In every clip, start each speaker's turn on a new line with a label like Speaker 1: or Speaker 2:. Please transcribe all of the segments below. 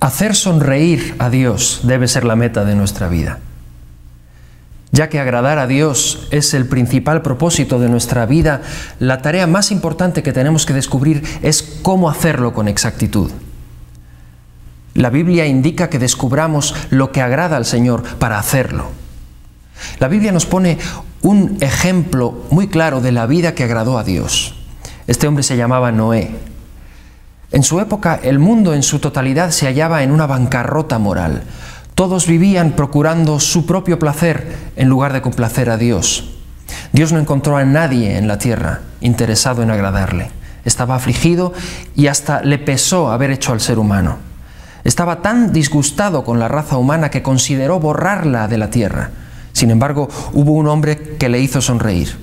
Speaker 1: Hacer sonreír a Dios debe ser la meta de nuestra vida. Ya que agradar a Dios es el principal propósito de nuestra vida, la tarea más importante que tenemos que descubrir es cómo hacerlo con exactitud. La Biblia indica que descubramos lo que agrada al Señor para hacerlo. La Biblia nos pone un ejemplo muy claro de la vida que agradó a Dios. Este hombre se llamaba Noé. En su época el mundo en su totalidad se hallaba en una bancarrota moral. Todos vivían procurando su propio placer en lugar de complacer a Dios. Dios no encontró a nadie en la tierra interesado en agradarle. Estaba afligido y hasta le pesó haber hecho al ser humano. Estaba tan disgustado con la raza humana que consideró borrarla de la tierra. Sin embargo, hubo un hombre que le hizo sonreír.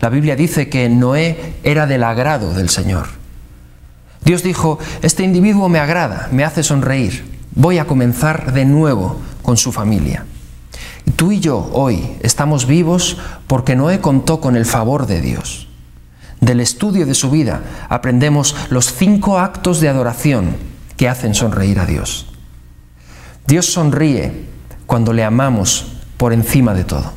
Speaker 1: La Biblia dice que Noé era del agrado del Señor. Dios dijo, este individuo me agrada, me hace sonreír voy a comenzar de nuevo con su familia. tú y yo hoy estamos vivos porque Noé contó con el favor de Dios. Del estudio de su vida aprendemos los cinco actos de adoración que hacen sonreír a Dios. Dios sonríe cuando le amamos por encima de todo.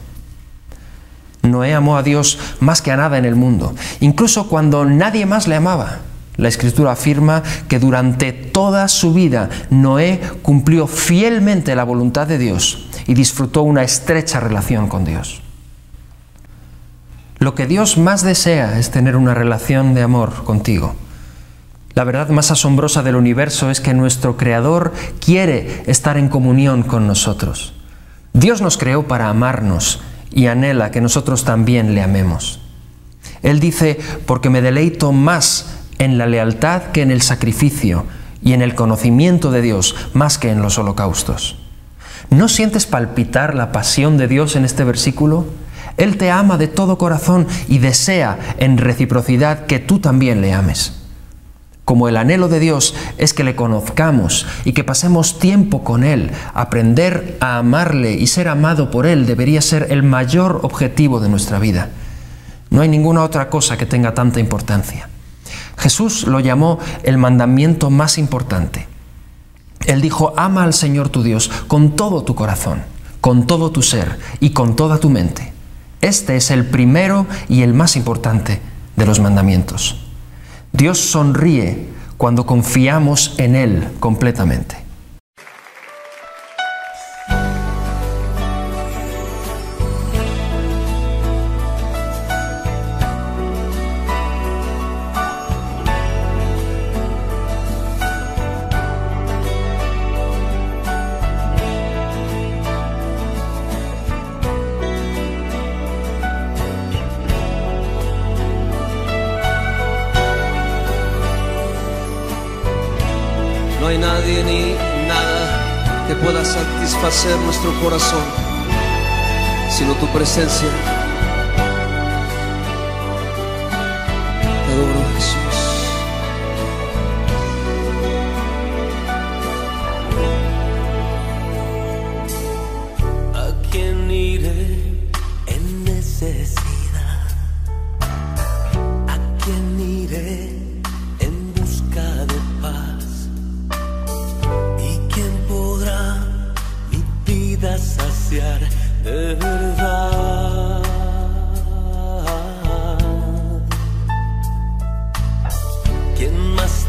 Speaker 1: Noé amó a Dios más que a nada en el mundo, incluso cuando nadie más le amaba. La escritura afirma que durante toda su vida Noé cumplió fielmente la voluntad de Dios y disfrutó una estrecha relación con Dios. Lo que Dios más desea es tener una relación de amor contigo. La verdad más asombrosa del universo es que nuestro Creador quiere estar en comunión con nosotros. Dios nos creó para amarnos y anhela que nosotros también le amemos. Él dice, porque me deleito más en la lealtad que en el sacrificio y en el conocimiento de Dios más que en los holocaustos. ¿No sientes palpitar la pasión de Dios en este versículo? Él te ama de todo corazón y desea en reciprocidad que tú también le ames. Como el anhelo de Dios es que le conozcamos y que pasemos tiempo con Él, aprender a amarle y ser amado por Él debería ser el mayor objetivo de nuestra vida. No hay ninguna otra cosa que tenga tanta importancia. Jesús lo llamó el mandamiento más importante. Él dijo, ama al Señor tu Dios con todo tu corazón, con todo tu ser y con toda tu mente. Este es el primero y el más importante de los mandamientos. Dios sonríe cuando confiamos en Él completamente.
Speaker 2: No hay nadie ni nada que pueda satisfacer nuestro corazón, sino tu presencia.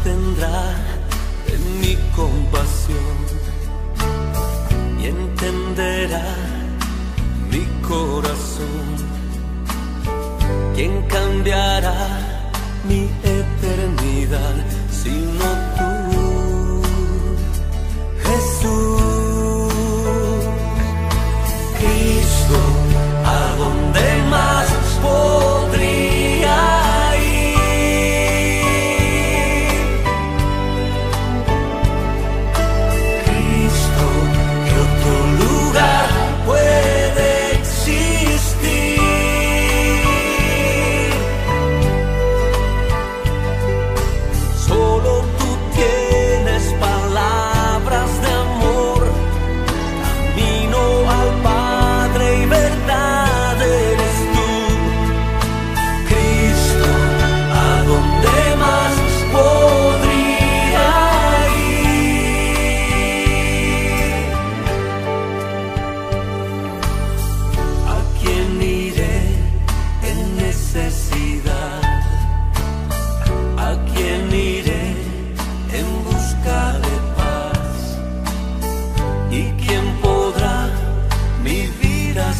Speaker 2: Tendrá mi compasión y entenderá mi corazón? ¿Quién cambiará mi eternidad sino tú?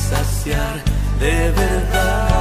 Speaker 2: saciar de verdad.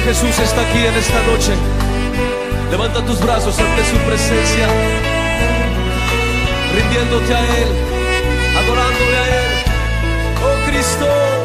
Speaker 3: Jesús está aquí en esta noche. Levanta tus brazos ante su presencia, rindiéndote a Él, adorándole a Él. Oh Cristo,
Speaker 2: Cristo,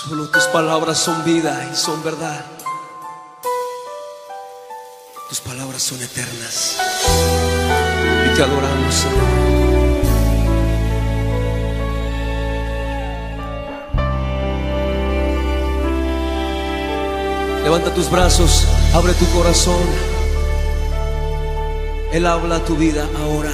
Speaker 3: Solo tus palabras son vida y son verdad. Tus palabras son eternas. Y te adoramos, Señor. Levanta tus brazos, abre tu corazón. Él habla tu vida ahora.